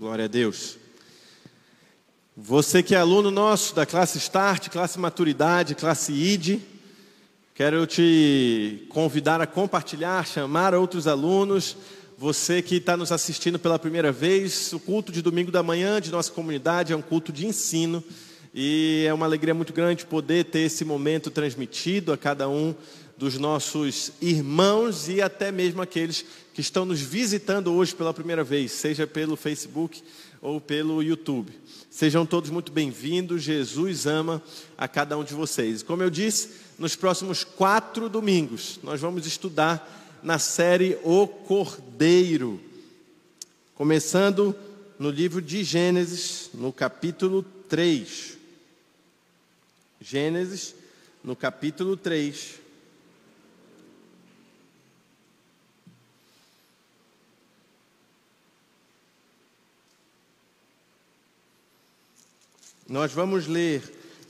Glória a Deus. Você que é aluno nosso da classe Start, classe Maturidade, classe ID, quero te convidar a compartilhar, chamar outros alunos. Você que está nos assistindo pela primeira vez, o culto de domingo da manhã de nossa comunidade é um culto de ensino e é uma alegria muito grande poder ter esse momento transmitido a cada um dos nossos irmãos e até mesmo aqueles que estão nos visitando hoje pela primeira vez, seja pelo Facebook ou pelo YouTube. Sejam todos muito bem-vindos. Jesus ama a cada um de vocês. Como eu disse, nos próximos quatro domingos, nós vamos estudar na série O Cordeiro, começando no livro de Gênesis, no capítulo 3. Gênesis, no capítulo 3. Nós vamos ler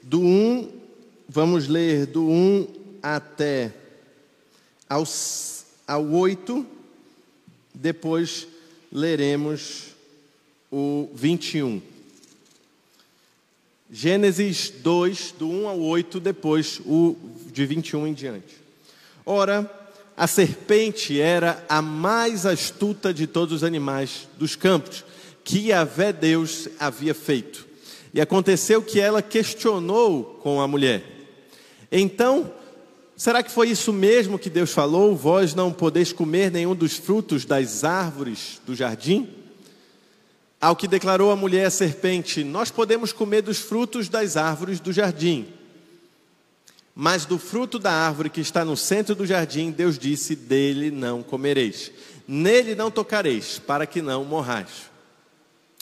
do 1, vamos ler do 1 até aos, ao 8, depois leremos o 21. Gênesis 2, do 1 ao 8, depois o de 21 em diante. Ora, a serpente era a mais astuta de todos os animais dos campos que Yahvé Deus havia feito. E aconteceu que ela questionou com a mulher. Então, será que foi isso mesmo que Deus falou? Vós não podeis comer nenhum dos frutos das árvores do jardim? Ao que declarou a mulher a serpente: Nós podemos comer dos frutos das árvores do jardim. Mas do fruto da árvore que está no centro do jardim, Deus disse: Dele não comereis, nele não tocareis, para que não morrais.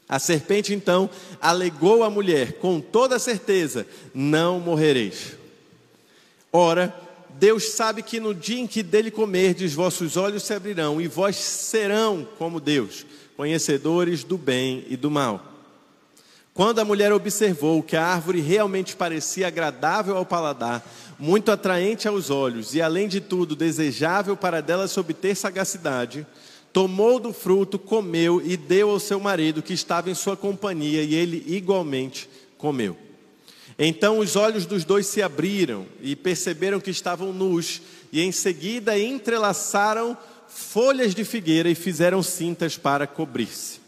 A serpente então alegou à mulher, com toda certeza: Não morrereis. Ora, Deus sabe que no dia em que dele comerdes, vossos olhos se abrirão e vós serão como Deus, conhecedores do bem e do mal. Quando a mulher observou que a árvore realmente parecia agradável ao paladar, muito atraente aos olhos e, além de tudo, desejável para dela se obter sagacidade, tomou do fruto, comeu e deu ao seu marido que estava em sua companhia, e ele igualmente comeu. Então os olhos dos dois se abriram e perceberam que estavam nus, e em seguida entrelaçaram folhas de figueira e fizeram cintas para cobrir-se.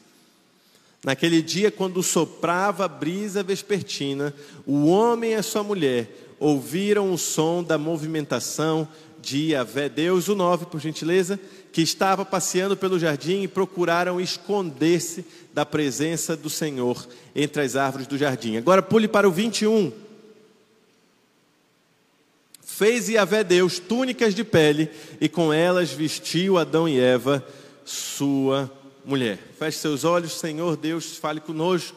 Naquele dia, quando soprava a brisa vespertina, o homem e a sua mulher ouviram o som da movimentação de Yahvé Deus, o 9, por gentileza, que estava passeando pelo jardim e procuraram esconder-se da presença do Senhor entre as árvores do jardim. Agora pule para o 21. Fez Yahvé Deus túnicas de pele e com elas vestiu Adão e Eva, sua mulher. Feche seus olhos, Senhor Deus, fale conosco,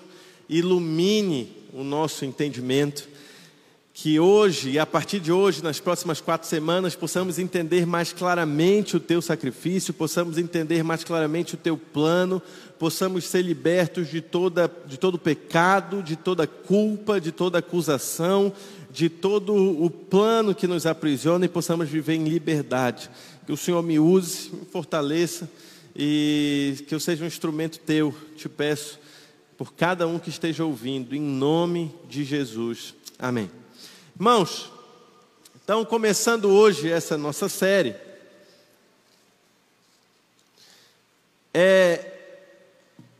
ilumine o nosso entendimento que hoje e a partir de hoje, nas próximas quatro semanas, possamos entender mais claramente o teu sacrifício, possamos entender mais claramente o teu plano, possamos ser libertos de, toda, de todo pecado, de toda culpa, de toda acusação, de todo o plano que nos aprisiona e possamos viver em liberdade. Que o Senhor me use, me fortaleça e que eu seja um instrumento teu, te peço, por cada um que esteja ouvindo, em nome de Jesus. Amém. Irmãos, então começando hoje essa nossa série, é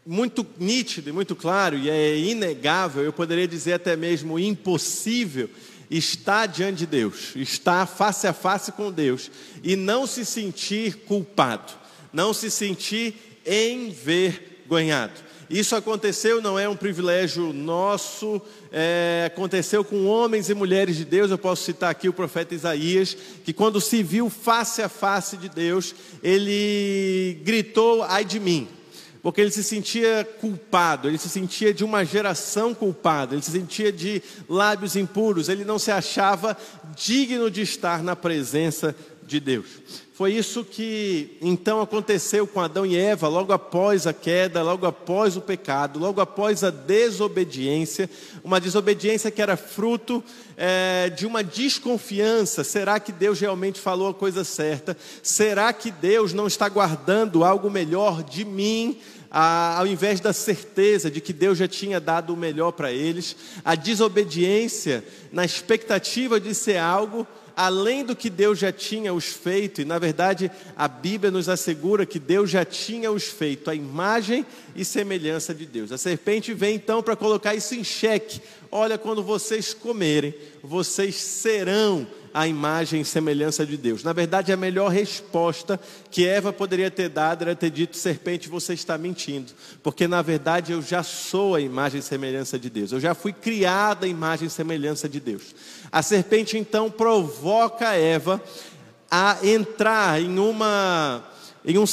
muito nítido e muito claro, e é inegável, eu poderia dizer até mesmo impossível, estar diante de Deus, estar face a face com Deus e não se sentir culpado, não se sentir envergonhado. Isso aconteceu, não é um privilégio nosso, é, aconteceu com homens e mulheres de Deus. Eu posso citar aqui o profeta Isaías, que quando se viu face a face de Deus, ele gritou: ai de mim, porque ele se sentia culpado, ele se sentia de uma geração culpada, ele se sentia de lábios impuros, ele não se achava digno de estar na presença de Deus. Foi isso que então aconteceu com Adão e Eva, logo após a queda, logo após o pecado, logo após a desobediência, uma desobediência que era fruto é, de uma desconfiança: será que Deus realmente falou a coisa certa? Será que Deus não está guardando algo melhor de mim? ao invés da certeza de que Deus já tinha dado o melhor para eles, a desobediência na expectativa de ser algo além do que Deus já tinha os feito, e na verdade a Bíblia nos assegura que Deus já tinha os feito, a imagem e semelhança de Deus. A serpente vem então para colocar isso em xeque. Olha, quando vocês comerem, vocês serão a imagem e semelhança de Deus. Na verdade, a melhor resposta que Eva poderia ter dado era ter dito: serpente, você está mentindo, porque na verdade eu já sou a imagem e semelhança de Deus, eu já fui criada a imagem e semelhança de Deus. A serpente então provoca Eva a entrar em, uma, em um,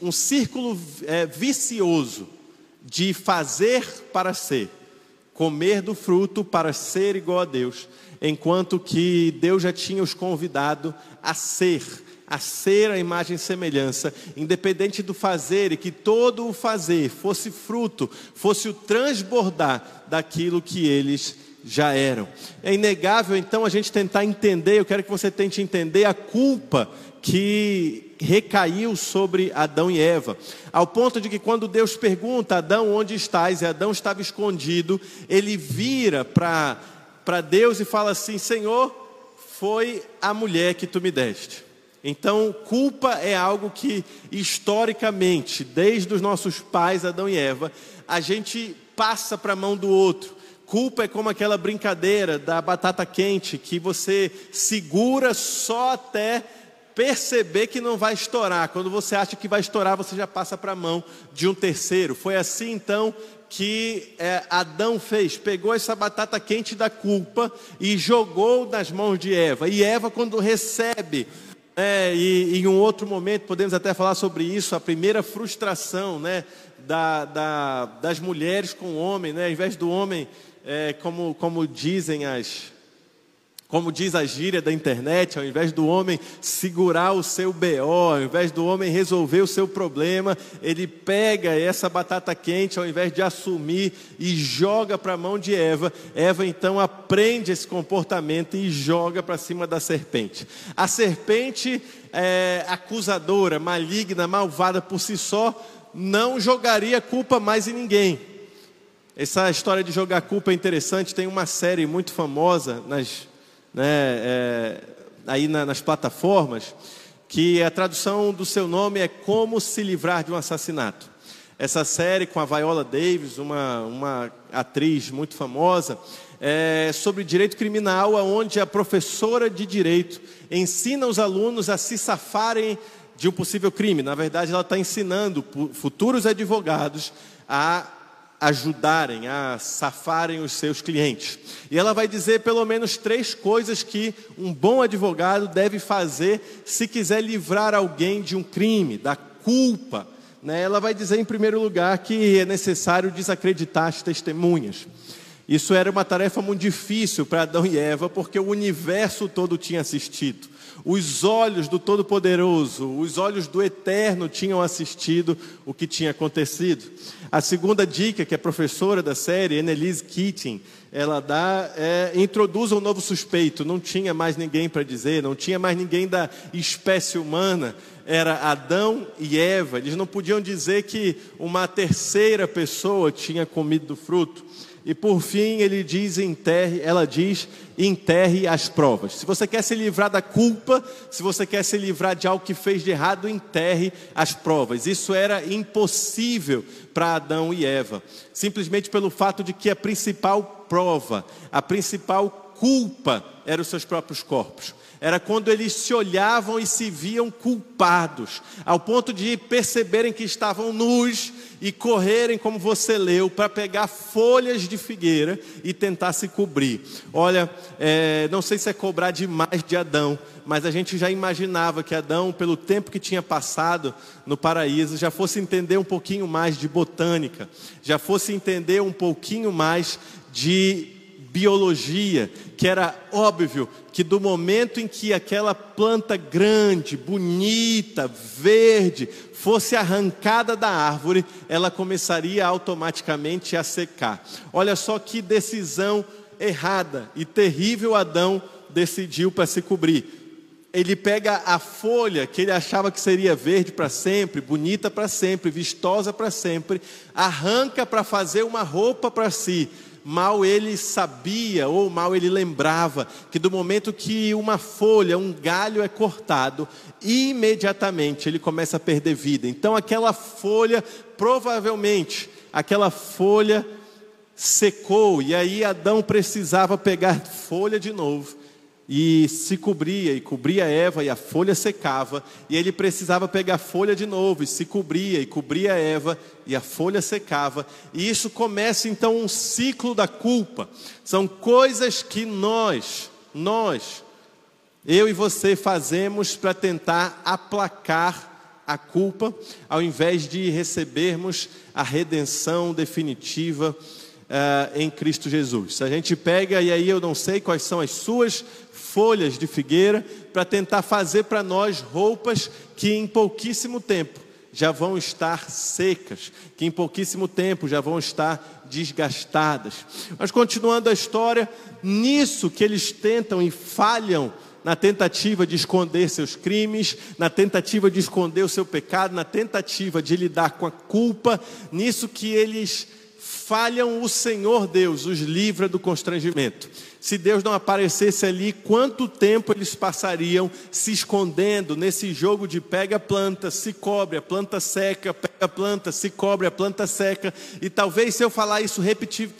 um círculo é, vicioso de fazer para ser, comer do fruto para ser igual a Deus enquanto que Deus já tinha os convidado a ser, a ser a imagem e semelhança, independente do fazer, e que todo o fazer fosse fruto, fosse o transbordar daquilo que eles já eram. É inegável então a gente tentar entender, eu quero que você tente entender a culpa que recaiu sobre Adão e Eva, ao ponto de que quando Deus pergunta Adão onde estás, e Adão estava escondido, ele vira para para Deus e fala assim: Senhor, foi a mulher que tu me deste. Então, culpa é algo que, historicamente, desde os nossos pais, Adão e Eva, a gente passa para a mão do outro. Culpa é como aquela brincadeira da batata quente que você segura só até perceber que não vai estourar. Quando você acha que vai estourar, você já passa para a mão de um terceiro. Foi assim então que é, Adão fez, pegou essa batata quente da culpa e jogou nas mãos de Eva. E Eva, quando recebe, é, e, em um outro momento podemos até falar sobre isso, a primeira frustração né, da, da, das mulheres com o homem, né, ao invés do homem, é, como, como dizem as, como diz a gíria da internet, ao invés do homem segurar o seu BO, ao invés do homem resolver o seu problema, ele pega essa batata quente, ao invés de assumir e joga para a mão de Eva. Eva então aprende esse comportamento e joga para cima da serpente. A serpente é, acusadora, maligna, malvada por si só, não jogaria culpa mais em ninguém. Essa história de jogar culpa é interessante. Tem uma série muito famosa nas né, é, aí na, nas plataformas, que a tradução do seu nome é Como se livrar de um assassinato. Essa série com a Viola Davis, uma, uma atriz muito famosa, é sobre direito criminal, onde a professora de direito ensina os alunos a se safarem de um possível crime. Na verdade, ela está ensinando futuros advogados a ajudarem, a safarem os seus clientes. E ela vai dizer pelo menos três coisas que um bom advogado deve fazer se quiser livrar alguém de um crime, da culpa. Né? Ela vai dizer, em primeiro lugar, que é necessário desacreditar as testemunhas. Isso era uma tarefa muito difícil para Adão e Eva, porque o universo todo tinha assistido. Os olhos do Todo-Poderoso, os olhos do Eterno tinham assistido o que tinha acontecido. A segunda dica que a professora da série, Annelise Keating, ela dá, é, introduz um novo suspeito. Não tinha mais ninguém para dizer, não tinha mais ninguém da espécie humana. Era Adão e Eva. Eles não podiam dizer que uma terceira pessoa tinha comido do fruto. E por fim, ele diz enterre, ela diz enterre as provas. Se você quer se livrar da culpa, se você quer se livrar de algo que fez de errado, enterre as provas. Isso era impossível para Adão e Eva, simplesmente pelo fato de que a principal prova, a principal culpa eram os seus próprios corpos era quando eles se olhavam e se viam culpados, ao ponto de perceberem que estavam nus e correrem, como você leu, para pegar folhas de figueira e tentar se cobrir. Olha, é, não sei se é cobrar demais de Adão, mas a gente já imaginava que Adão, pelo tempo que tinha passado no paraíso, já fosse entender um pouquinho mais de botânica, já fosse entender um pouquinho mais de biologia, que era óbvio que do momento em que aquela planta grande, bonita, verde, fosse arrancada da árvore, ela começaria automaticamente a secar. Olha só que decisão errada e terrível Adão decidiu para se cobrir. ele pega a folha que ele achava que seria verde para sempre, bonita para sempre, vistosa para sempre, arranca para fazer uma roupa para si. Mal ele sabia ou mal ele lembrava que do momento que uma folha, um galho é cortado, imediatamente ele começa a perder vida. Então aquela folha, provavelmente, aquela folha secou e aí Adão precisava pegar folha de novo e se cobria, e cobria Eva, e a folha secava, e ele precisava pegar folha de novo, e se cobria, e cobria Eva, e a folha secava, e isso começa então um ciclo da culpa. São coisas que nós, nós, eu e você fazemos para tentar aplacar a culpa, ao invés de recebermos a redenção definitiva uh, em Cristo Jesus. A gente pega, e aí eu não sei quais são as suas folhas de figueira para tentar fazer para nós roupas que em pouquíssimo tempo já vão estar secas, que em pouquíssimo tempo já vão estar desgastadas. Mas continuando a história, nisso que eles tentam e falham na tentativa de esconder seus crimes, na tentativa de esconder o seu pecado, na tentativa de lidar com a culpa, nisso que eles falham, o Senhor Deus os livra do constrangimento se Deus não aparecesse ali, quanto tempo eles passariam se escondendo nesse jogo de pega planta, se cobre, a planta seca, pega planta, se cobre, a planta seca. E talvez se eu falar isso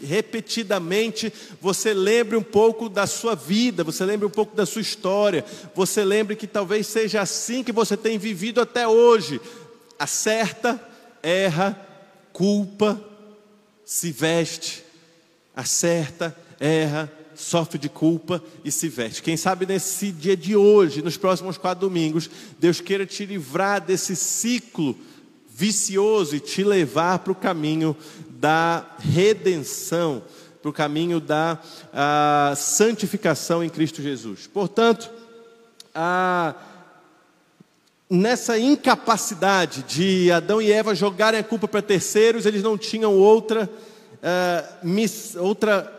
repetidamente, você lembre um pouco da sua vida, você lembre um pouco da sua história, você lembre que talvez seja assim que você tem vivido até hoje. Acerta, erra, culpa, se veste, acerta, erra, sofre de culpa e se veste. Quem sabe nesse dia de hoje, nos próximos quatro domingos, Deus queira te livrar desse ciclo vicioso e te levar para o caminho da redenção, para o caminho da santificação em Cristo Jesus. Portanto, a, nessa incapacidade de Adão e Eva jogarem a culpa para terceiros, eles não tinham outra, uh, miss, outra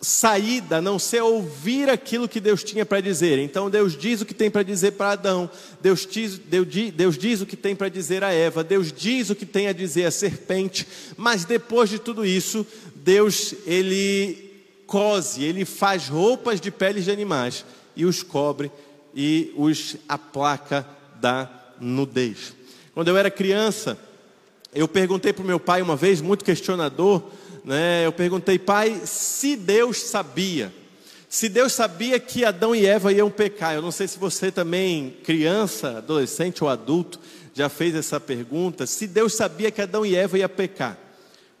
saída a não ser ouvir aquilo que Deus tinha para dizer. Então Deus diz o que tem para dizer para Adão, Deus diz, Deus, Deus diz o que tem para dizer a Eva, Deus diz o que tem a dizer a serpente, mas depois de tudo isso, Deus ele cose, ele faz roupas de peles de animais e os cobre e os aplaca da nudez. Quando eu era criança, eu perguntei para o meu pai uma vez, muito questionador, né, eu perguntei, pai, se Deus sabia, se Deus sabia que Adão e Eva iam pecar, eu não sei se você também, criança, adolescente ou adulto, já fez essa pergunta, se Deus sabia que Adão e Eva iam pecar,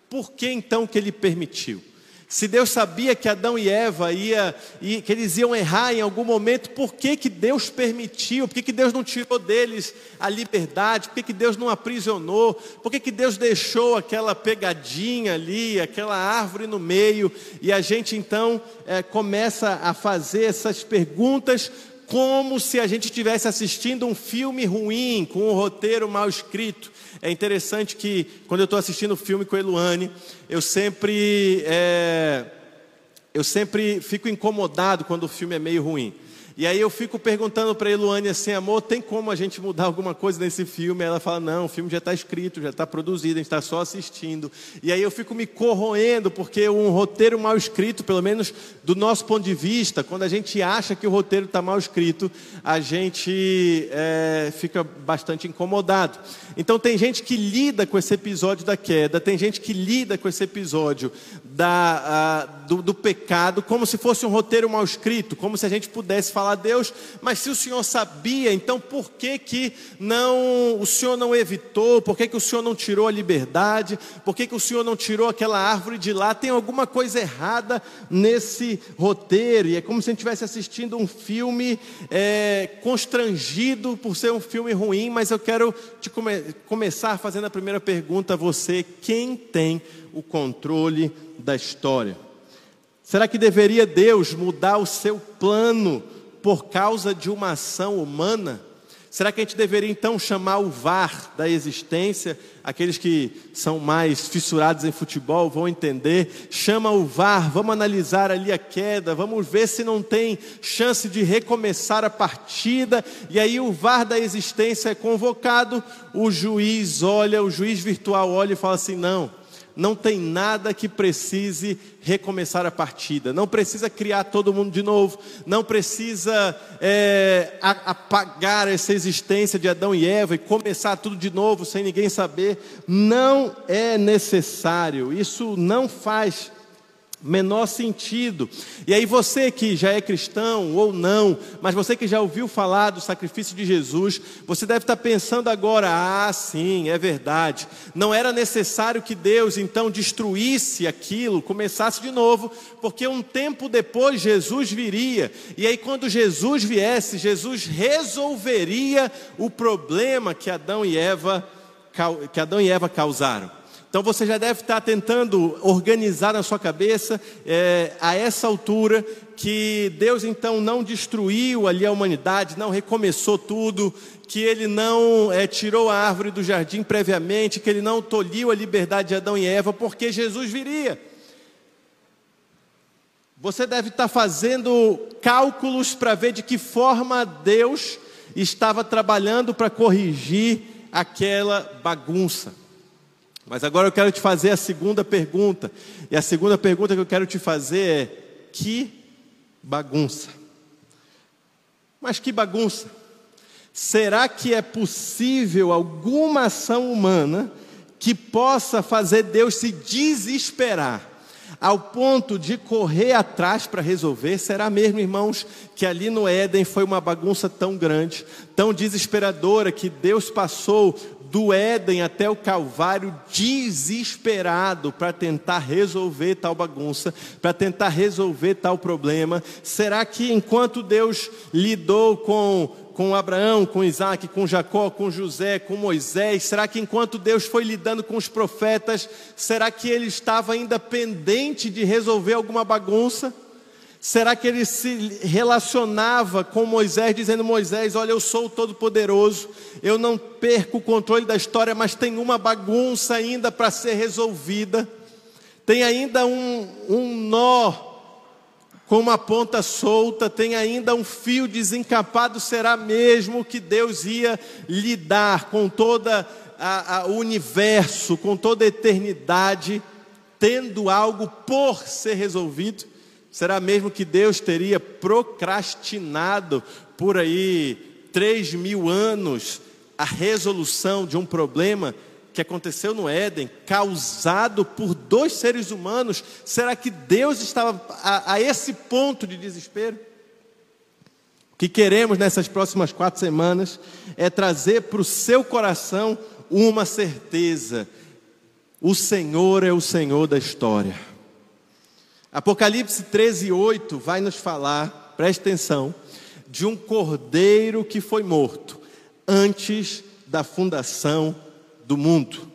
por que então que ele permitiu? Se Deus sabia que Adão e Eva ia, que eles iam errar em algum momento, por que, que Deus permitiu? Por que, que Deus não tirou deles a liberdade? Por que, que Deus não aprisionou? Por que, que Deus deixou aquela pegadinha ali, aquela árvore no meio? E a gente então é, começa a fazer essas perguntas como se a gente estivesse assistindo um filme ruim, com um roteiro mal escrito. É interessante que, quando eu estou assistindo o filme com a Eluane, eu sempre, é, eu sempre fico incomodado quando o filme é meio ruim. E aí eu fico perguntando para a Eluane assim, amor, tem como a gente mudar alguma coisa nesse filme? Ela fala, não, o filme já está escrito, já está produzido, a gente está só assistindo. E aí eu fico me corroendo, porque um roteiro mal escrito, pelo menos do nosso ponto de vista, quando a gente acha que o roteiro está mal escrito, a gente é, fica bastante incomodado. Então tem gente que lida com esse episódio da queda, tem gente que lida com esse episódio da, do, do pecado como se fosse um roteiro mal escrito, como se a gente pudesse falar a Deus, mas se o Senhor sabia, então por que que não o Senhor não evitou? Por que que o Senhor não tirou a liberdade? Por que que o Senhor não tirou aquela árvore de lá? Tem alguma coisa errada nesse roteiro? E é como se a gente estivesse assistindo um filme é, constrangido por ser um filme ruim, mas eu quero te come começar fazendo a primeira pergunta a você: quem tem o controle da história? Será que deveria Deus mudar o seu plano por causa de uma ação humana? Será que a gente deveria então chamar o VAR da existência? Aqueles que são mais fissurados em futebol vão entender. Chama o VAR, vamos analisar ali a queda, vamos ver se não tem chance de recomeçar a partida. E aí o VAR da existência é convocado, o juiz olha, o juiz virtual olha e fala assim: não, não tem nada que precise recomeçar a partida, não precisa criar todo mundo de novo, não precisa é, apagar essa existência de Adão e Eva e começar tudo de novo sem ninguém saber. Não é necessário, isso não faz menor sentido. E aí você que já é cristão ou não, mas você que já ouviu falar do sacrifício de Jesus, você deve estar pensando agora: ah, sim, é verdade. Não era necessário que Deus então destruísse aquilo, começasse de novo, porque um tempo depois Jesus viria. E aí quando Jesus viesse, Jesus resolveria o problema que Adão e Eva que Adão e Eva causaram. Então você já deve estar tentando organizar na sua cabeça é, a essa altura que Deus então não destruiu ali a humanidade, não recomeçou tudo, que Ele não é, tirou a árvore do jardim previamente, que Ele não tolhiu a liberdade de Adão e Eva, porque Jesus viria. Você deve estar fazendo cálculos para ver de que forma Deus estava trabalhando para corrigir aquela bagunça. Mas agora eu quero te fazer a segunda pergunta. E a segunda pergunta que eu quero te fazer é: que bagunça? Mas que bagunça? Será que é possível alguma ação humana que possa fazer Deus se desesperar ao ponto de correr atrás para resolver? Será mesmo, irmãos, que ali no Éden foi uma bagunça tão grande, tão desesperadora, que Deus passou do Éden até o Calvário desesperado para tentar resolver tal bagunça, para tentar resolver tal problema? Será que enquanto Deus lidou com com Abraão, com Isaac, com Jacó, com José, com Moisés? Será que enquanto Deus foi lidando com os profetas, será que ele estava ainda pendente de resolver alguma bagunça? Será que ele se relacionava com Moisés, dizendo: Moisés, olha, eu sou o Todo-Poderoso, eu não perco o controle da história, mas tem uma bagunça ainda para ser resolvida, tem ainda um, um nó com uma ponta solta, tem ainda um fio desencapado. Será mesmo que Deus ia lidar com toda o universo, com toda a eternidade, tendo algo por ser resolvido? Será mesmo que Deus teria procrastinado por aí três mil anos a resolução de um problema que aconteceu no Éden, causado por dois seres humanos? Será que Deus estava a, a esse ponto de desespero? O que queremos nessas próximas quatro semanas é trazer para o seu coração uma certeza: o Senhor é o Senhor da história. Apocalipse 13, 8 vai nos falar, preste atenção, de um cordeiro que foi morto antes da fundação do mundo.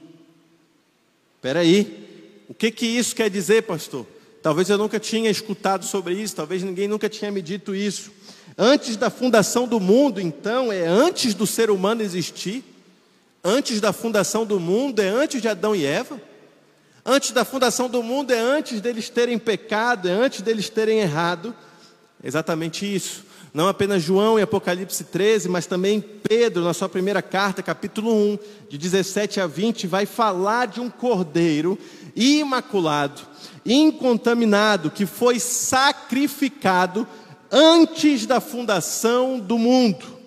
Espera aí, o que que isso quer dizer, pastor? Talvez eu nunca tinha escutado sobre isso, talvez ninguém nunca tinha me dito isso. Antes da fundação do mundo, então, é antes do ser humano existir? Antes da fundação do mundo, é antes de Adão e Eva? Antes da fundação do mundo, é antes deles terem pecado, é antes deles terem errado. exatamente isso. Não apenas João em Apocalipse 13, mas também Pedro, na sua primeira carta, capítulo 1, de 17 a 20, vai falar de um cordeiro imaculado, incontaminado, que foi sacrificado antes da fundação do mundo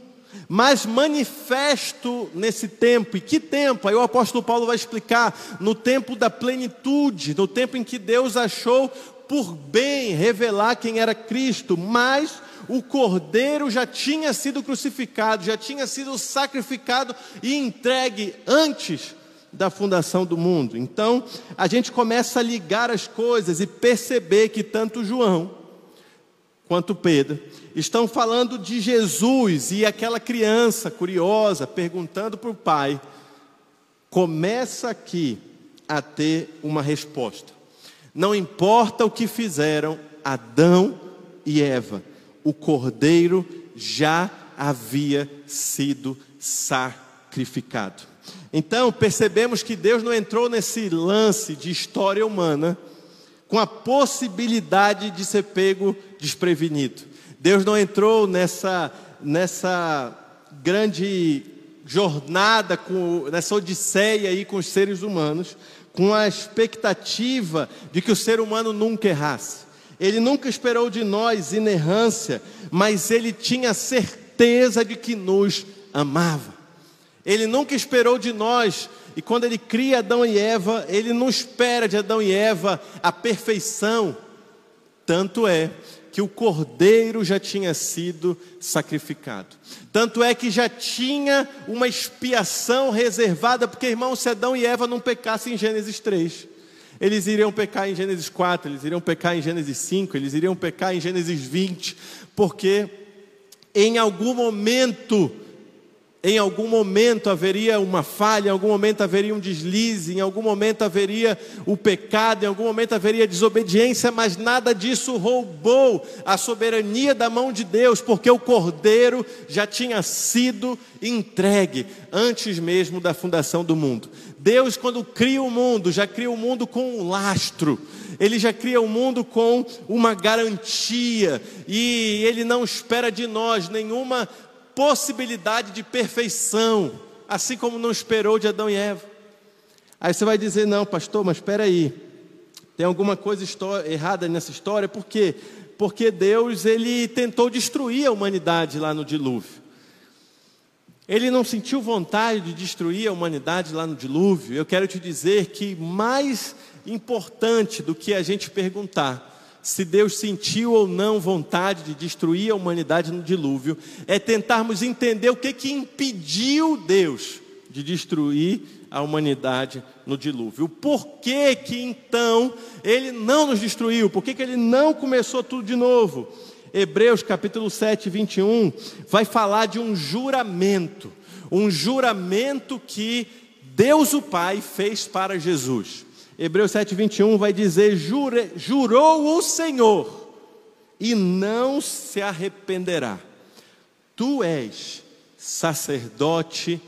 mas manifesto nesse tempo. E que tempo? Aí o apóstolo Paulo vai explicar: no tempo da plenitude, no tempo em que Deus achou por bem revelar quem era Cristo, mas o cordeiro já tinha sido crucificado, já tinha sido sacrificado e entregue antes da fundação do mundo. Então, a gente começa a ligar as coisas e perceber que tanto João quanto Pedro estão falando de Jesus e aquela criança curiosa perguntando para o pai, começa aqui a ter uma resposta. Não importa o que fizeram Adão e Eva, o cordeiro já havia sido sacrificado. Então, percebemos que Deus não entrou nesse lance de história humana com a possibilidade de ser pego desprevenido. Deus não entrou nessa, nessa grande jornada, com, nessa odisseia aí com os seres humanos, com a expectativa de que o ser humano nunca errasse. Ele nunca esperou de nós inerrância, mas ele tinha certeza de que nos amava. Ele nunca esperou de nós, e quando ele cria Adão e Eva, ele não espera de Adão e Eva a perfeição. Tanto é que o cordeiro já tinha sido sacrificado. Tanto é que já tinha uma expiação reservada, porque irmão, se Adão e Eva não pecassem em Gênesis 3, eles iriam pecar em Gênesis 4, eles iriam pecar em Gênesis 5, eles iriam pecar em Gênesis 20, porque em algum momento, em algum momento haveria uma falha, em algum momento haveria um deslize, em algum momento haveria o pecado, em algum momento haveria desobediência, mas nada disso roubou a soberania da mão de Deus, porque o cordeiro já tinha sido entregue antes mesmo da fundação do mundo. Deus, quando cria o mundo, já cria o mundo com um lastro, ele já cria o mundo com uma garantia, e ele não espera de nós nenhuma possibilidade de perfeição, assim como não esperou de Adão e Eva. Aí você vai dizer: não, pastor, mas espera aí, tem alguma coisa errada nessa história, por quê? Porque Deus ele tentou destruir a humanidade lá no dilúvio. Ele não sentiu vontade de destruir a humanidade lá no dilúvio. Eu quero te dizer que mais importante do que a gente perguntar se Deus sentiu ou não vontade de destruir a humanidade no dilúvio, é tentarmos entender o que, que impediu Deus de destruir a humanidade no dilúvio. O porquê que então ele não nos destruiu, por que ele não começou tudo de novo? Hebreus capítulo 7, 21, vai falar de um juramento, um juramento que Deus o Pai fez para Jesus. Hebreus 7, 21 vai dizer: Jure, Jurou o Senhor e não se arrependerá. Tu és sacerdote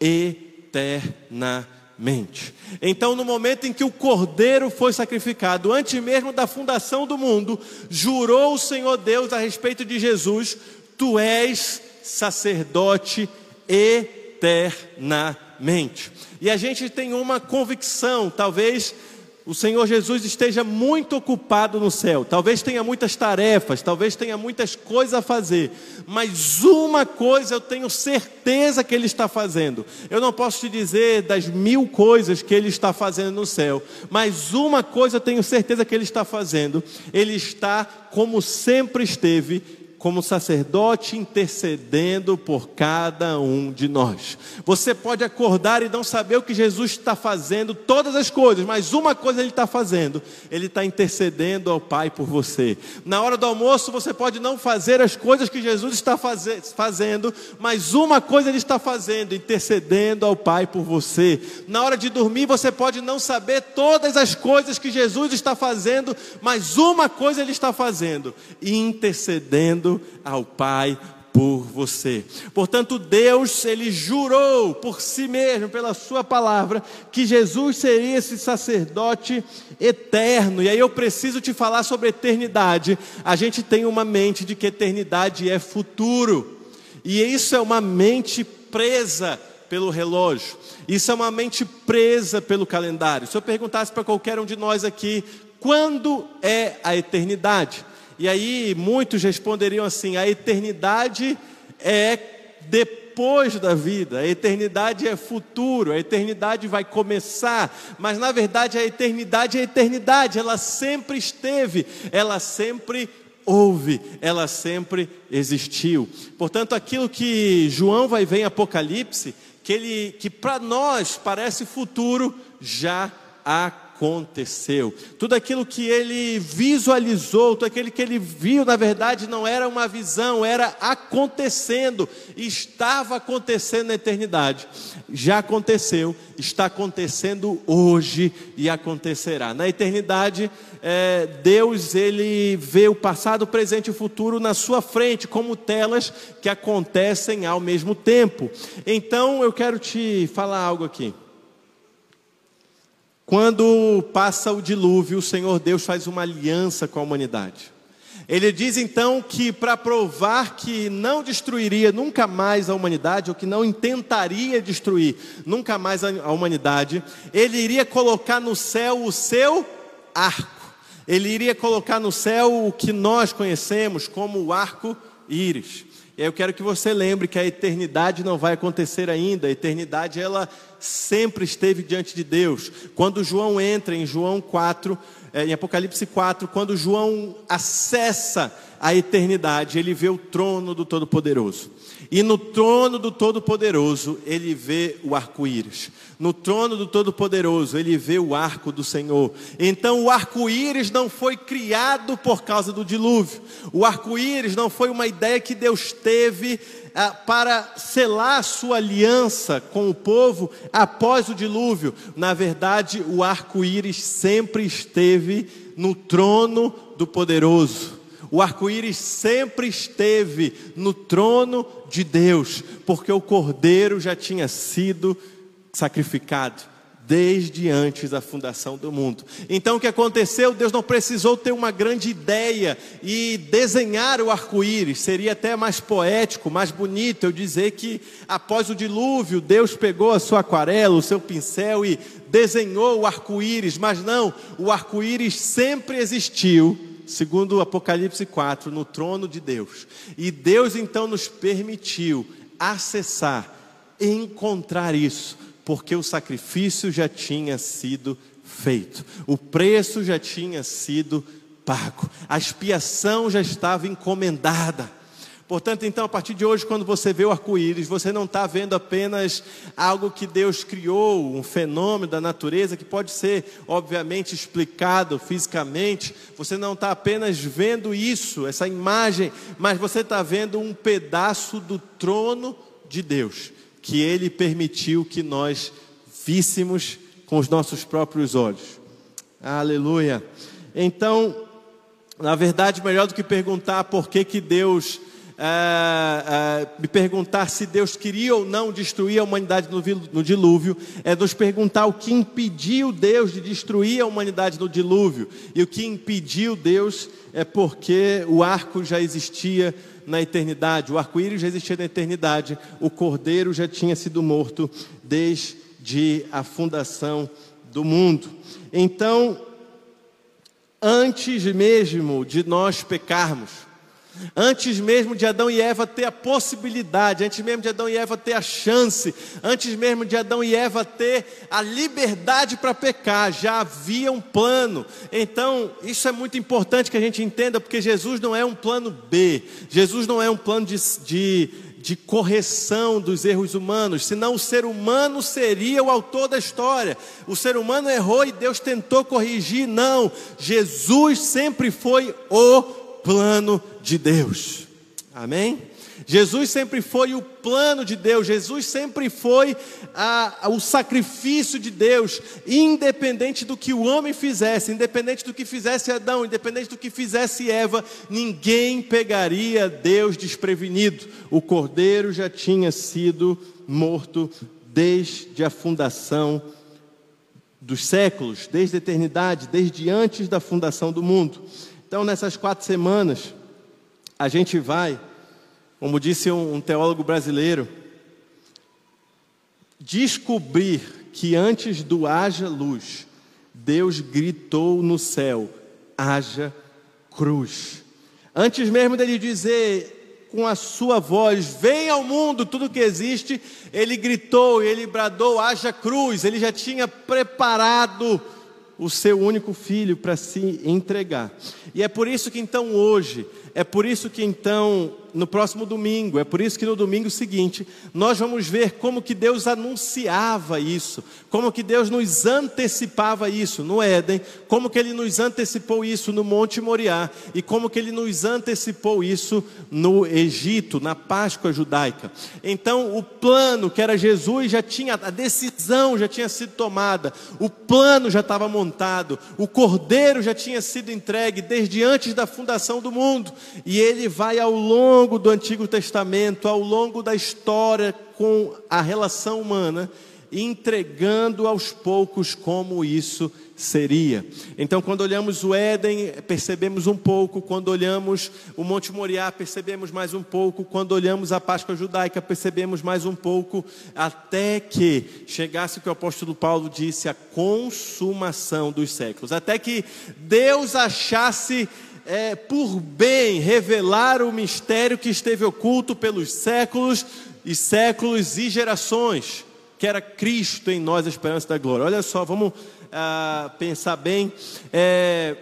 eternamente mente. Então, no momento em que o cordeiro foi sacrificado, antes mesmo da fundação do mundo, jurou o Senhor Deus a respeito de Jesus: Tu és sacerdote eternamente. E a gente tem uma convicção, talvez o Senhor Jesus esteja muito ocupado no céu, talvez tenha muitas tarefas, talvez tenha muitas coisas a fazer, mas uma coisa eu tenho certeza que Ele está fazendo. Eu não posso te dizer das mil coisas que Ele está fazendo no céu, mas uma coisa eu tenho certeza que Ele está fazendo: Ele está como sempre esteve como sacerdote intercedendo por cada um de nós. Você pode acordar e não saber o que Jesus está fazendo, todas as coisas, mas uma coisa Ele está fazendo: Ele está intercedendo ao Pai por você. Na hora do almoço, você pode não fazer as coisas que Jesus está fazendo, mas uma coisa Ele está fazendo: intercedendo ao Pai por você. Na hora de dormir, você pode não saber todas as coisas que Jesus está fazendo, mas uma coisa Ele está fazendo: intercedendo ao Pai por você. Portanto, Deus, ele jurou por si mesmo, pela sua palavra, que Jesus seria esse sacerdote eterno. E aí eu preciso te falar sobre eternidade. A gente tem uma mente de que eternidade é futuro. E isso é uma mente presa pelo relógio. Isso é uma mente presa pelo calendário. Se eu perguntasse para qualquer um de nós aqui, quando é a eternidade? E aí muitos responderiam assim: a eternidade é depois da vida, a eternidade é futuro, a eternidade vai começar, mas na verdade a eternidade é a eternidade, ela sempre esteve, ela sempre houve, ela sempre existiu. Portanto, aquilo que João vai ver em Apocalipse, que ele que para nós parece futuro, já aconteceu aconteceu. Tudo aquilo que ele visualizou, tudo aquilo que ele viu, na verdade, não era uma visão, era acontecendo, estava acontecendo na eternidade. Já aconteceu, está acontecendo hoje e acontecerá. Na eternidade, é, Deus ele vê o passado, o presente e o futuro na sua frente, como telas que acontecem ao mesmo tempo. Então eu quero te falar algo aqui. Quando passa o dilúvio, o Senhor Deus faz uma aliança com a humanidade. Ele diz então que para provar que não destruiria nunca mais a humanidade, ou que não intentaria destruir nunca mais a humanidade, ele iria colocar no céu o seu arco. Ele iria colocar no céu o que nós conhecemos como o arco-íris. E eu quero que você lembre que a eternidade não vai acontecer ainda. A eternidade ela sempre esteve diante de Deus. Quando João entra em João 4, é, em Apocalipse 4, quando João acessa a eternidade, ele vê o trono do Todo-Poderoso. E no trono do Todo-Poderoso, ele vê o arco-íris. No trono do Todo-Poderoso, ele vê o arco do Senhor. Então, o arco-íris não foi criado por causa do dilúvio. O arco-íris não foi uma ideia que Deus teve ah, para selar sua aliança com o povo após o dilúvio. Na verdade, o arco-íris sempre esteve no trono do Poderoso. O arco-íris sempre esteve no trono de Deus, porque o cordeiro já tinha sido sacrificado desde antes da fundação do mundo. Então o que aconteceu? Deus não precisou ter uma grande ideia e desenhar o arco-íris. Seria até mais poético, mais bonito eu dizer que após o dilúvio, Deus pegou a sua aquarela, o seu pincel e desenhou o arco-íris, mas não, o arco-íris sempre existiu segundo Apocalipse 4, no trono de Deus. E Deus então nos permitiu acessar, encontrar isso, porque o sacrifício já tinha sido feito, o preço já tinha sido pago, a expiação já estava encomendada. Portanto, então, a partir de hoje, quando você vê o arco-íris, você não está vendo apenas algo que Deus criou, um fenômeno da natureza que pode ser, obviamente, explicado fisicamente. Você não está apenas vendo isso, essa imagem, mas você está vendo um pedaço do trono de Deus, que Ele permitiu que nós víssemos com os nossos próprios olhos. Aleluia. Então, na verdade, melhor do que perguntar por que, que Deus é, é, me perguntar se Deus queria ou não destruir a humanidade no, no dilúvio, é nos perguntar o que impediu Deus de destruir a humanidade no dilúvio. E o que impediu Deus é porque o arco já existia na eternidade, o arco-íris já existia na eternidade, o cordeiro já tinha sido morto desde a fundação do mundo. Então, antes mesmo de nós pecarmos, Antes mesmo de Adão e Eva ter a possibilidade, antes mesmo de Adão e Eva ter a chance, antes mesmo de Adão e Eva ter a liberdade para pecar, já havia um plano. Então, isso é muito importante que a gente entenda, porque Jesus não é um plano B, Jesus não é um plano de, de, de correção dos erros humanos, senão o ser humano seria o autor da história. O ser humano errou e Deus tentou corrigir. Não, Jesus sempre foi o plano de Deus. Amém? Jesus sempre foi o plano de Deus, Jesus sempre foi a, a, o sacrifício de Deus, independente do que o homem fizesse, independente do que fizesse Adão, independente do que fizesse Eva, ninguém pegaria Deus desprevenido. O cordeiro já tinha sido morto desde a fundação dos séculos, desde a eternidade, desde antes da fundação do mundo. Então, nessas quatro semanas, a gente vai, como disse um, teólogo brasileiro, descobrir que antes do haja luz, Deus gritou no céu: haja cruz. Antes mesmo dele dizer com a sua voz: Vem ao mundo tudo que existe, ele gritou, ele bradou: haja cruz. Ele já tinha preparado o seu único filho para se entregar. E é por isso que então hoje, é por isso que então no próximo domingo. É por isso que no domingo seguinte nós vamos ver como que Deus anunciava isso, como que Deus nos antecipava isso no Éden, como que ele nos antecipou isso no Monte Moriá e como que ele nos antecipou isso no Egito, na Páscoa judaica. Então, o plano que era Jesus já tinha a decisão já tinha sido tomada, o plano já estava montado, o cordeiro já tinha sido entregue desde antes da fundação do mundo, e ele vai ao longo do Antigo Testamento, ao longo da história com a relação humana, entregando aos poucos como isso seria. Então, quando olhamos o Éden, percebemos um pouco, quando olhamos o Monte Moriá, percebemos mais um pouco, quando olhamos a Páscoa judaica, percebemos mais um pouco, até que chegasse o que o apóstolo Paulo disse, a consumação dos séculos, até que Deus achasse é, por bem revelar o mistério que esteve oculto pelos séculos e séculos e gerações, que era Cristo em nós, a esperança da glória. Olha só, vamos ah, pensar bem, é,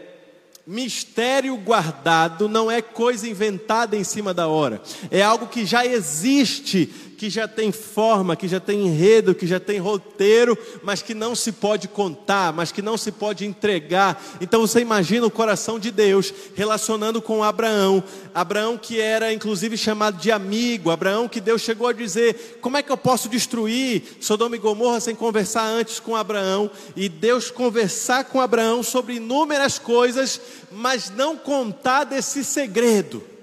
mistério guardado não é coisa inventada em cima da hora, é algo que já existe que já tem forma, que já tem enredo, que já tem roteiro, mas que não se pode contar, mas que não se pode entregar. Então você imagina o coração de Deus relacionando com Abraão, Abraão que era inclusive chamado de amigo, Abraão que Deus chegou a dizer: como é que eu posso destruir Sodoma e Gomorra sem conversar antes com Abraão? E Deus conversar com Abraão sobre inúmeras coisas, mas não contar desse segredo.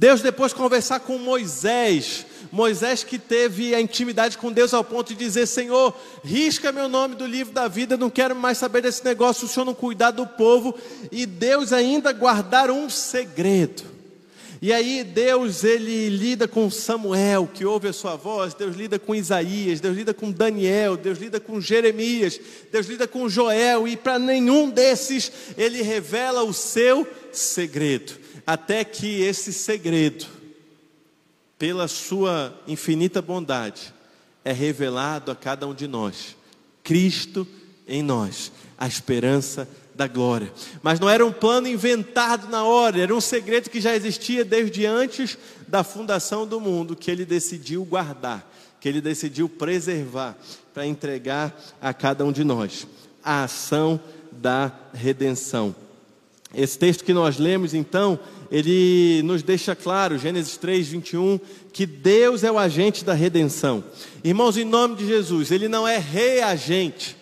Deus depois conversar com Moisés, Moisés que teve a intimidade com Deus ao ponto de dizer: Senhor, risca meu nome do livro da vida, não quero mais saber desse negócio, o Senhor não cuidar do povo, e Deus ainda guardar um segredo. E aí Deus ele lida com Samuel, que ouve a sua voz, Deus lida com Isaías, Deus lida com Daniel, Deus lida com Jeremias, Deus lida com Joel, e para nenhum desses ele revela o seu segredo até que esse segredo, pela sua infinita bondade, é revelado a cada um de nós. Cristo em nós, a esperança da glória. Mas não era um plano inventado na hora, era um segredo que já existia desde antes da fundação do mundo, que ele decidiu guardar, que ele decidiu preservar para entregar a cada um de nós. A ação da redenção. Esse texto que nós lemos, então, ele nos deixa claro, Gênesis 3, 21, que Deus é o agente da redenção. Irmãos, em nome de Jesus, Ele não é reagente.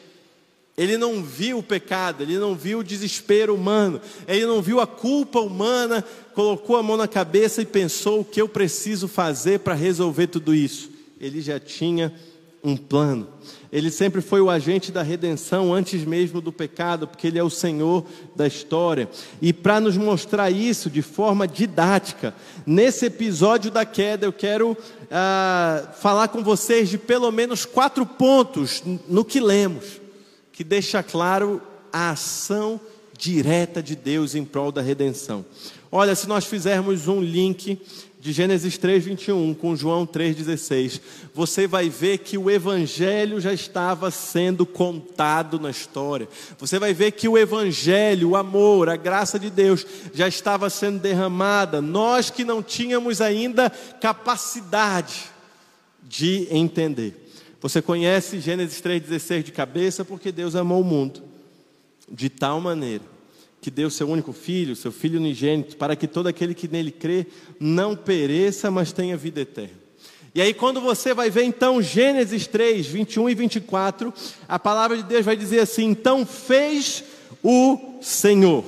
Ele não viu o pecado, ele não viu o desespero humano, ele não viu a culpa humana, colocou a mão na cabeça e pensou o que eu preciso fazer para resolver tudo isso. Ele já tinha um plano. Ele sempre foi o agente da redenção antes mesmo do pecado, porque ele é o Senhor da história. E para nos mostrar isso de forma didática, nesse episódio da queda, eu quero ah, falar com vocês de pelo menos quatro pontos no que lemos, que deixa claro a ação direta de Deus em prol da redenção. Olha, se nós fizermos um link de Gênesis 3, 21 com João 3,16, você vai ver que o Evangelho já estava sendo contado na história. Você vai ver que o Evangelho, o amor, a graça de Deus já estava sendo derramada. Nós que não tínhamos ainda capacidade de entender. Você conhece Gênesis 3,16 de cabeça porque Deus amou o mundo de tal maneira que deu seu único filho, seu filho unigênito, para que todo aquele que nele crê não pereça, mas tenha vida eterna. E aí, quando você vai ver então Gênesis 3, 21 e 24, a palavra de Deus vai dizer assim: Então fez o Senhor,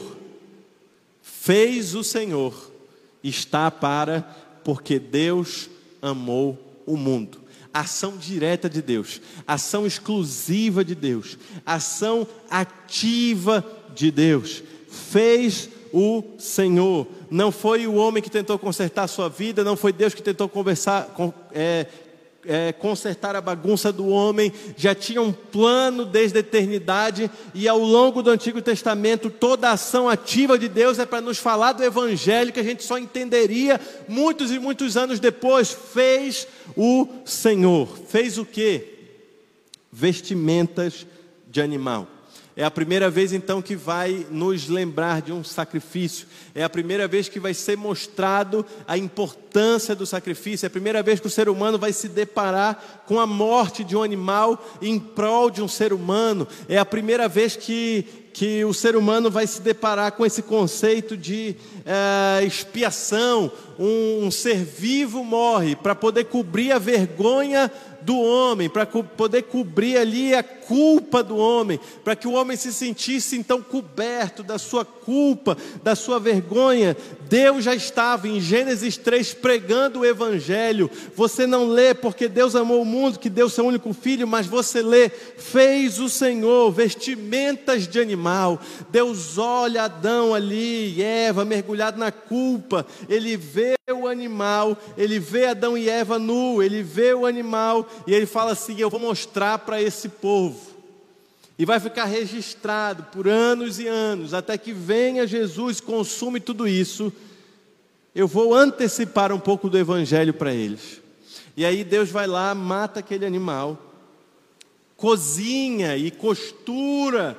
fez o Senhor, está para, porque Deus amou o mundo. Ação direta de Deus, ação exclusiva de Deus, ação ativa de Deus fez o Senhor. Não foi o homem que tentou consertar a sua vida, não foi Deus que tentou conversar, é, é, consertar a bagunça do homem, já tinha um plano desde a eternidade, e ao longo do Antigo Testamento, toda a ação ativa de Deus é para nos falar do Evangelho, que a gente só entenderia muitos e muitos anos depois. Fez o Senhor. Fez o que? Vestimentas de animal É a primeira vez então que vai nos lembrar de um sacrifício. É a primeira vez que vai ser mostrado a importância do sacrifício. É a primeira vez que o ser humano vai se deparar com a morte de um animal em prol de um ser humano. É a primeira vez que, que o ser humano vai se deparar com esse conceito de é, expiação. Um, um ser vivo morre para poder cobrir a vergonha do homem, para co poder cobrir ali a culpa do homem, para que o homem se sentisse então coberto da sua culpa, da sua vergonha. Deus já estava em Gênesis 3 pregando o evangelho. Você não lê porque Deus amou o mundo, que deu seu único filho, mas você lê: fez o Senhor vestimentas de animal. Deus olha Adão ali e Eva mergulhado na culpa. Ele vê o animal, ele vê Adão e Eva nu, ele vê o animal e ele fala assim: Eu vou mostrar para esse povo. E vai ficar registrado por anos e anos, até que venha Jesus, consume tudo isso. Eu vou antecipar um pouco do evangelho para eles. E aí Deus vai lá, mata aquele animal, cozinha e costura,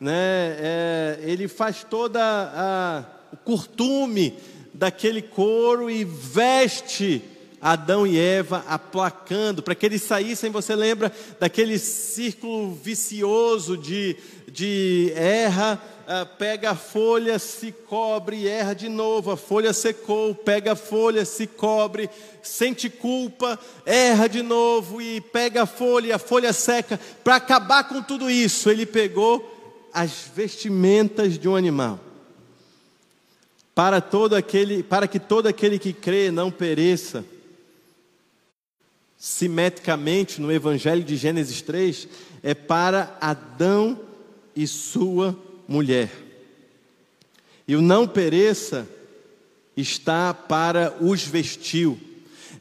né? É, ele faz toda a, o curtume daquele couro e veste Adão e Eva aplacando, para que eles saíssem, você lembra daquele círculo vicioso de, de erra, uh, pega a folha, se cobre, erra de novo, a folha secou, pega a folha, se cobre, sente culpa, erra de novo e pega a folha, a folha seca. Para acabar com tudo isso, ele pegou as vestimentas de um animal. Para todo aquele, para que todo aquele que crê não pereça, simetricamente no Evangelho de Gênesis 3, é para Adão e sua mulher. E o não pereça está para os vestiu.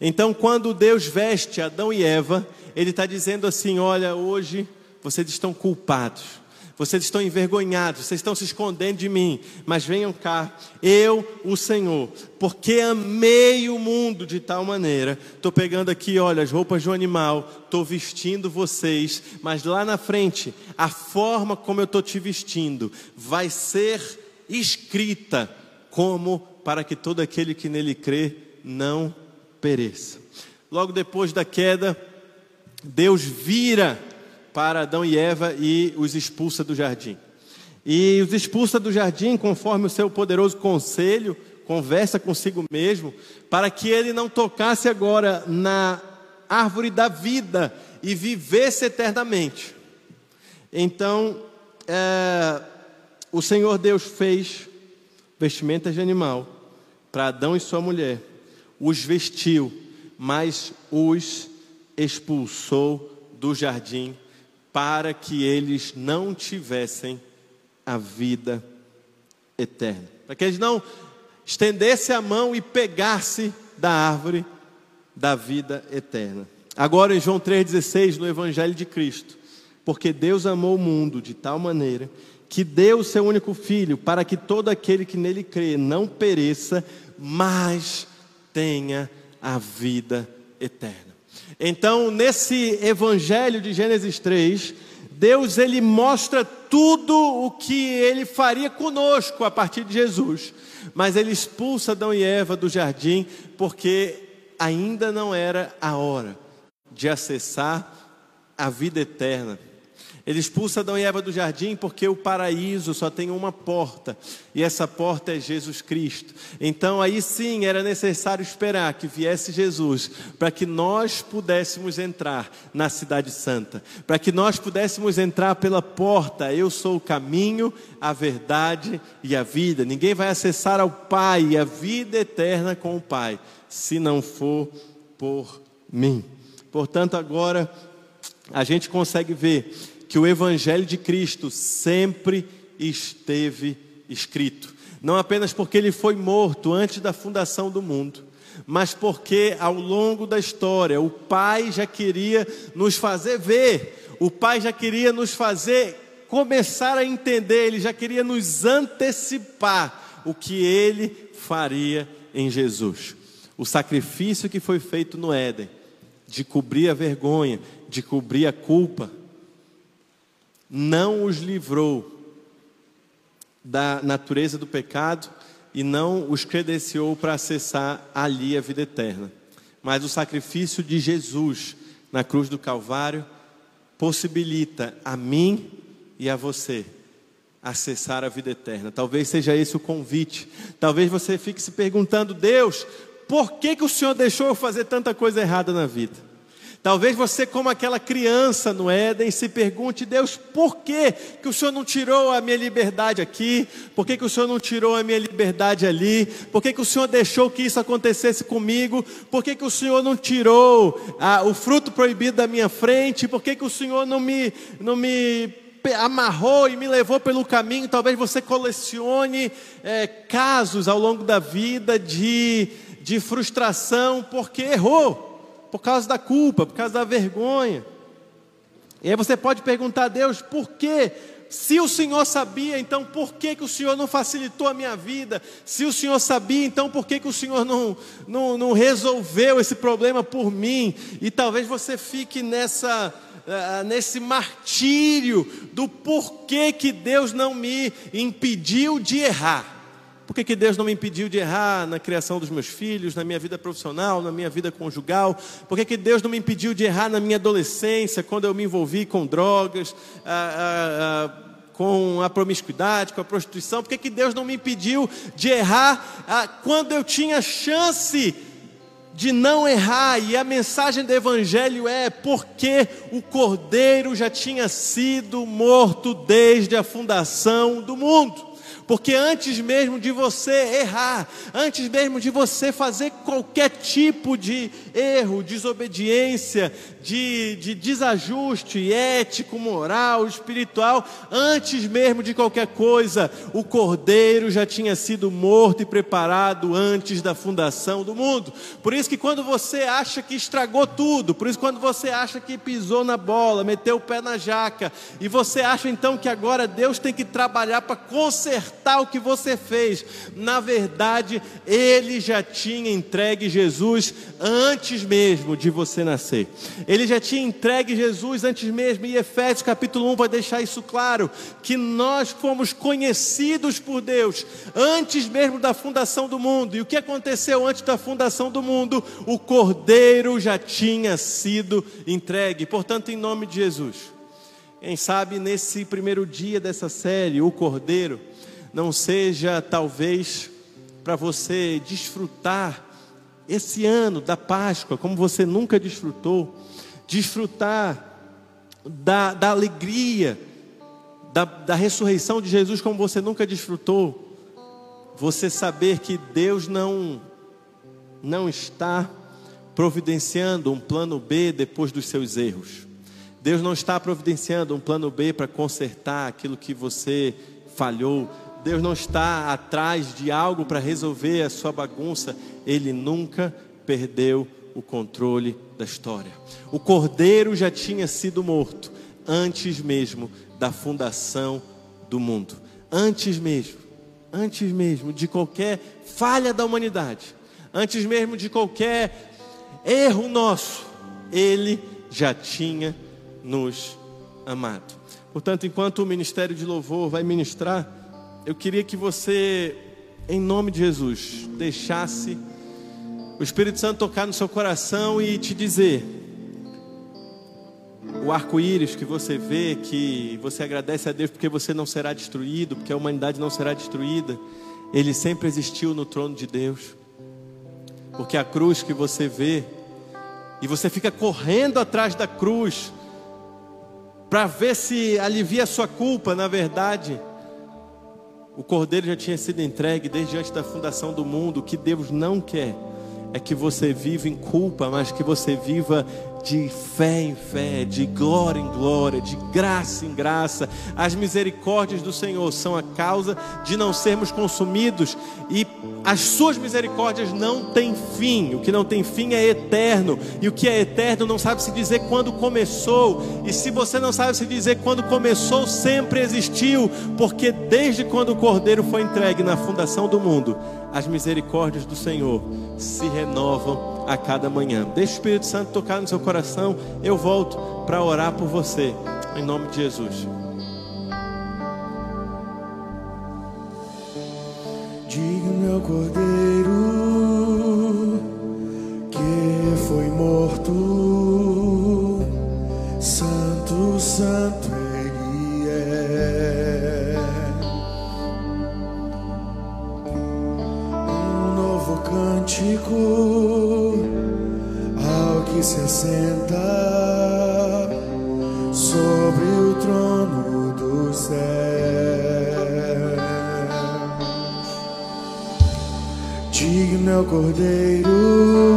Então, quando Deus veste Adão e Eva, Ele está dizendo assim: olha, hoje vocês estão culpados vocês estão envergonhados, vocês estão se escondendo de mim, mas venham cá, eu, o Senhor, porque amei o mundo de tal maneira. Estou pegando aqui, olha, as roupas de um animal, estou vestindo vocês, mas lá na frente, a forma como eu estou te vestindo vai ser escrita como para que todo aquele que nele crê não pereça. Logo depois da queda, Deus vira para Adão e Eva e os expulsa do jardim. E os expulsa do jardim conforme o seu poderoso conselho, conversa consigo mesmo, para que ele não tocasse agora na árvore da vida e vivesse eternamente. Então, é, o Senhor Deus fez vestimentas de animal para Adão e sua mulher, os vestiu, mas os expulsou do jardim para que eles não tivessem a vida eterna. Para que eles não estendessem a mão e pegassem da árvore da vida eterna. Agora em João 3,16, no Evangelho de Cristo, porque Deus amou o mundo de tal maneira que deu o seu único filho para que todo aquele que nele crê não pereça, mas tenha a vida eterna. Então, nesse evangelho de Gênesis 3, Deus ele mostra tudo o que ele faria conosco a partir de Jesus. Mas ele expulsa Adão e Eva do jardim porque ainda não era a hora de acessar a vida eterna. Ele expulsa Adão e Eva do jardim porque o paraíso só tem uma porta, e essa porta é Jesus Cristo. Então aí sim era necessário esperar que viesse Jesus, para que nós pudéssemos entrar na Cidade Santa, para que nós pudéssemos entrar pela porta. Eu sou o caminho, a verdade e a vida. Ninguém vai acessar ao Pai e a vida eterna com o Pai, se não for por mim. Portanto, agora a gente consegue ver que o Evangelho de Cristo sempre esteve escrito. Não apenas porque ele foi morto antes da fundação do mundo, mas porque ao longo da história o Pai já queria nos fazer ver, o Pai já queria nos fazer começar a entender, ele já queria nos antecipar o que ele faria em Jesus. O sacrifício que foi feito no Éden, de cobrir a vergonha, de cobrir a culpa, não os livrou da natureza do pecado e não os credenciou para acessar ali a vida eterna. Mas o sacrifício de Jesus na cruz do Calvário possibilita a mim e a você acessar a vida eterna. Talvez seja esse o convite. Talvez você fique se perguntando: Deus, por que, que o Senhor deixou eu fazer tanta coisa errada na vida? Talvez você, como aquela criança no Éden, se pergunte: Deus, por que, que o Senhor não tirou a minha liberdade aqui? Por que, que o Senhor não tirou a minha liberdade ali? Por que, que o Senhor deixou que isso acontecesse comigo? Por que, que o Senhor não tirou ah, o fruto proibido da minha frente? Por que, que o Senhor não me, não me amarrou e me levou pelo caminho? Talvez você colecione é, casos ao longo da vida de, de frustração porque errou por causa da culpa, por causa da vergonha. E aí você pode perguntar a Deus, por quê? Se o Senhor sabia, então por que, que o Senhor não facilitou a minha vida? Se o Senhor sabia, então por que, que o Senhor não, não, não resolveu esse problema por mim? E talvez você fique nessa, uh, nesse martírio do porquê que Deus não me impediu de errar. Por que, que Deus não me impediu de errar na criação dos meus filhos, na minha vida profissional, na minha vida conjugal? Por que, que Deus não me impediu de errar na minha adolescência, quando eu me envolvi com drogas, ah, ah, ah, com a promiscuidade, com a prostituição? Por que, que Deus não me impediu de errar ah, quando eu tinha chance de não errar? E a mensagem do Evangelho é: porque o Cordeiro já tinha sido morto desde a fundação do mundo. Porque antes mesmo de você errar, antes mesmo de você fazer qualquer tipo de erro, desobediência, de, de desajuste ético, moral, espiritual, antes mesmo de qualquer coisa, o cordeiro já tinha sido morto e preparado antes da fundação do mundo. Por isso que quando você acha que estragou tudo, por isso quando você acha que pisou na bola, meteu o pé na jaca, e você acha então que agora Deus tem que trabalhar para consertar o que você fez, na verdade, Ele já tinha entregue Jesus antes mesmo de você nascer. Ele já tinha entregue Jesus antes mesmo, e Efésios capítulo 1 vai deixar isso claro: que nós fomos conhecidos por Deus antes mesmo da fundação do mundo. E o que aconteceu antes da fundação do mundo? O Cordeiro já tinha sido entregue. Portanto, em nome de Jesus, quem sabe nesse primeiro dia dessa série, o Cordeiro, não seja talvez para você desfrutar esse ano da Páscoa como você nunca desfrutou desfrutar da, da alegria, da, da ressurreição de Jesus como você nunca desfrutou. Você saber que Deus não, não está providenciando um plano B depois dos seus erros. Deus não está providenciando um plano B para consertar aquilo que você falhou. Deus não está atrás de algo para resolver a sua bagunça. Ele nunca perdeu o controle da história. O cordeiro já tinha sido morto antes mesmo da fundação do mundo. Antes mesmo, antes mesmo de qualquer falha da humanidade, antes mesmo de qualquer erro nosso, ele já tinha nos amado. Portanto, enquanto o ministério de louvor vai ministrar, eu queria que você, em nome de Jesus, deixasse o Espírito Santo tocar no seu coração e te dizer: o arco-íris que você vê, que você agradece a Deus porque você não será destruído, porque a humanidade não será destruída, ele sempre existiu no trono de Deus. Porque a cruz que você vê, e você fica correndo atrás da cruz, para ver se alivia a sua culpa, na verdade, o cordeiro já tinha sido entregue desde antes da fundação do mundo, o que Deus não quer é que você viva em culpa, mas que você viva de fé em fé, de glória em glória, de graça em graça. As misericórdias do Senhor são a causa de não sermos consumidos e as suas misericórdias não têm fim. O que não tem fim é eterno, e o que é eterno não sabe se dizer quando começou. E se você não sabe se dizer quando começou, sempre existiu, porque desde quando o Cordeiro foi entregue na fundação do mundo, as misericórdias do Senhor se renovam a cada manhã. Deixa o Espírito Santo tocar no seu coração. Eu volto para orar por você, em nome de Jesus. Diga, meu cordeiro. O cordeiro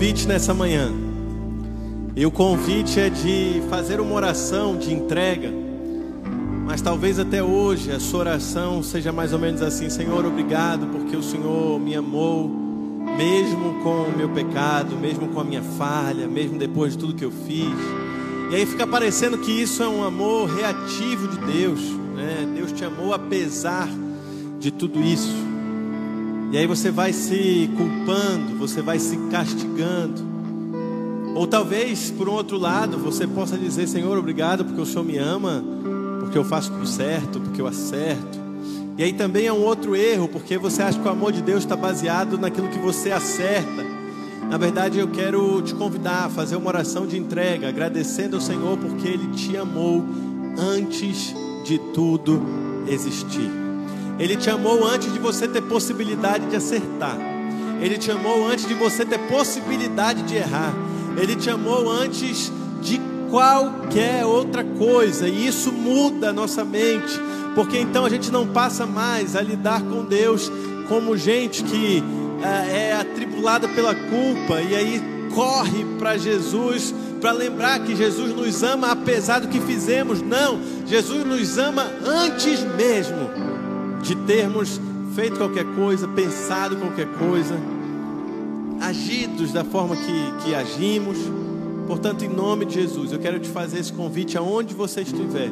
convite nessa manhã. E o convite é de fazer uma oração de entrega. Mas talvez até hoje a sua oração seja mais ou menos assim: Senhor, obrigado porque o Senhor me amou, mesmo com o meu pecado, mesmo com a minha falha, mesmo depois de tudo que eu fiz. E aí fica parecendo que isso é um amor reativo de Deus, né? Deus te amou apesar de tudo isso. E aí você vai se culpando, você vai se castigando. Ou talvez, por um outro lado, você possa dizer: Senhor, obrigado porque o Senhor me ama, porque eu faço tudo certo, porque eu acerto. E aí também é um outro erro, porque você acha que o amor de Deus está baseado naquilo que você acerta. Na verdade, eu quero te convidar a fazer uma oração de entrega, agradecendo ao Senhor porque Ele te amou antes de tudo existir. Ele te amou antes de você ter possibilidade de acertar. Ele te amou antes de você ter possibilidade de errar. Ele te amou antes de qualquer outra coisa, e isso muda a nossa mente, porque então a gente não passa mais a lidar com Deus como gente que é, é atribulada pela culpa e aí corre para Jesus para lembrar que Jesus nos ama apesar do que fizemos. Não, Jesus nos ama antes mesmo de termos feito qualquer coisa, pensado qualquer coisa, agidos da forma que, que agimos. Portanto, em nome de Jesus, eu quero te fazer esse convite aonde você estiver,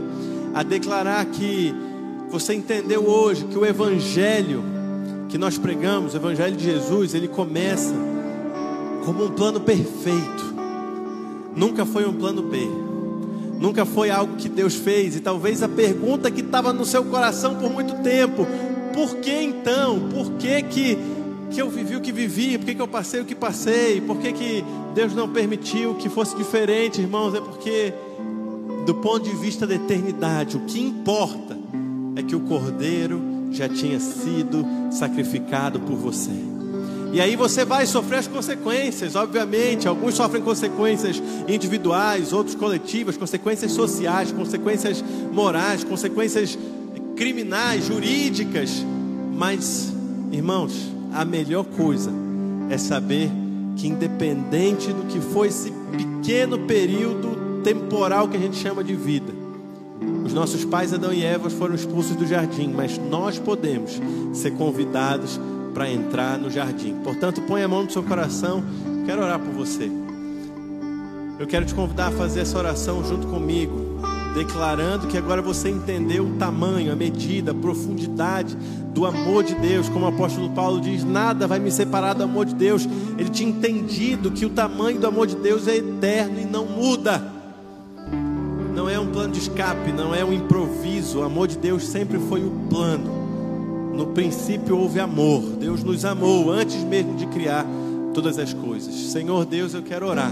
a declarar que você entendeu hoje que o Evangelho que nós pregamos, o Evangelho de Jesus, ele começa como um plano perfeito, nunca foi um plano B, nunca foi algo que Deus fez, e talvez a pergunta que estava no seu coração por muito tempo: por que então? Por que que, que eu vivi o que vivi? Por que, que eu passei o que passei? Por que, que Deus não permitiu que fosse diferente, irmãos? É porque, do ponto de vista da eternidade, o que importa é que o Cordeiro já tinha sido sacrificado por você. E aí você vai sofrer as consequências, obviamente. Alguns sofrem consequências individuais, outros coletivas, consequências sociais, consequências morais, consequências criminais, jurídicas. Mas, irmãos, a melhor coisa é saber que, independente do que foi esse pequeno período temporal que a gente chama de vida, os nossos pais Adão e Eva foram expulsos do jardim, mas nós podemos ser convidados para entrar no jardim. Portanto, põe a mão no seu coração. Quero orar por você. Eu quero te convidar a fazer essa oração junto comigo, declarando que agora você entendeu o tamanho, a medida, a profundidade do amor de Deus. Como o apóstolo Paulo diz: nada vai me separar do amor de Deus. Ele tinha entendido que o tamanho do amor de Deus é eterno e não muda não é um plano de escape, não é um improviso. O amor de Deus sempre foi o plano. No princípio houve amor. Deus nos amou antes mesmo de criar todas as coisas. Senhor Deus, eu quero orar.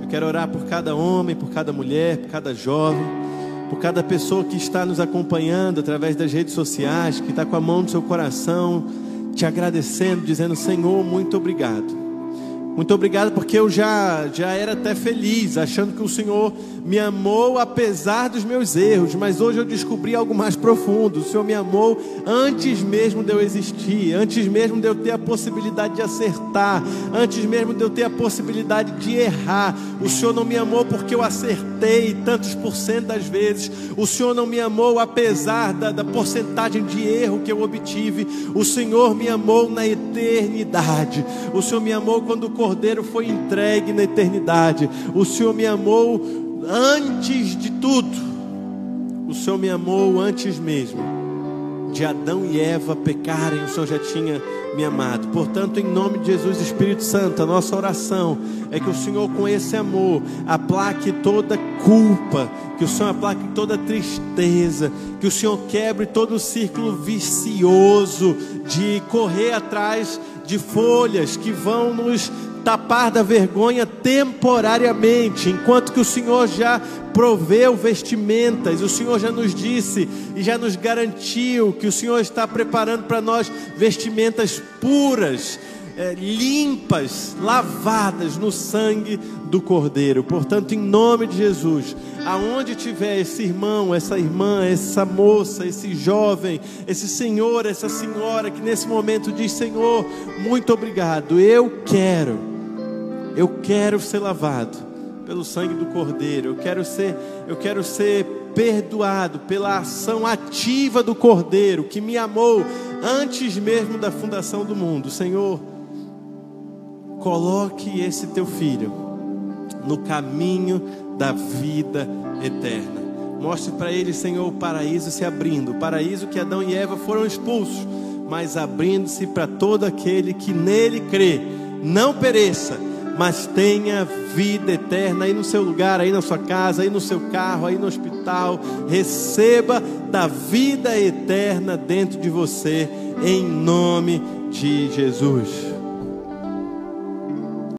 Eu quero orar por cada homem, por cada mulher, por cada jovem, por cada pessoa que está nos acompanhando através das redes sociais, que está com a mão no seu coração, te agradecendo, dizendo: Senhor, muito obrigado. Muito obrigado porque eu já, já era até feliz, achando que o Senhor me amou apesar dos meus erros, mas hoje eu descobri algo mais profundo. O Senhor me amou antes mesmo de eu existir, antes mesmo de eu ter a possibilidade de acertar, antes mesmo de eu ter a possibilidade de errar. O Senhor não me amou porque eu acertei tantos por cento das vezes. O Senhor não me amou apesar da, da porcentagem de erro que eu obtive. O Senhor me amou na eternidade. O Senhor me amou quando o cordeiro foi entregue na eternidade. O Senhor me amou antes de tudo. O Senhor me amou antes mesmo de Adão e Eva pecarem. O Senhor já tinha me amado. Portanto, em nome de Jesus, Espírito Santo, a nossa oração é que o Senhor, com esse amor, aplaque toda culpa, que o Senhor aplaque toda tristeza, que o Senhor quebre todo o círculo vicioso de correr atrás de folhas que vão nos tapar da vergonha temporariamente, enquanto que o Senhor já proveu vestimentas, o Senhor já nos disse e já nos garantiu que o Senhor está preparando para nós vestimentas puras, é, limpas, lavadas no sangue do Cordeiro. Portanto, em nome de Jesus, aonde tiver esse irmão, essa irmã, essa moça, esse jovem, esse senhor, essa senhora que nesse momento diz: Senhor, muito obrigado, eu quero eu quero ser lavado pelo sangue do Cordeiro. Eu quero ser, eu quero ser perdoado pela ação ativa do Cordeiro que me amou antes mesmo da fundação do mundo. Senhor, coloque esse teu filho no caminho da vida eterna. Mostre para ele, Senhor, o paraíso se abrindo, o paraíso que Adão e Eva foram expulsos, mas abrindo-se para todo aquele que nele crê, não pereça, mas tenha vida eterna aí no seu lugar, aí na sua casa, aí no seu carro, aí no hospital. Receba da vida eterna dentro de você, em nome de Jesus.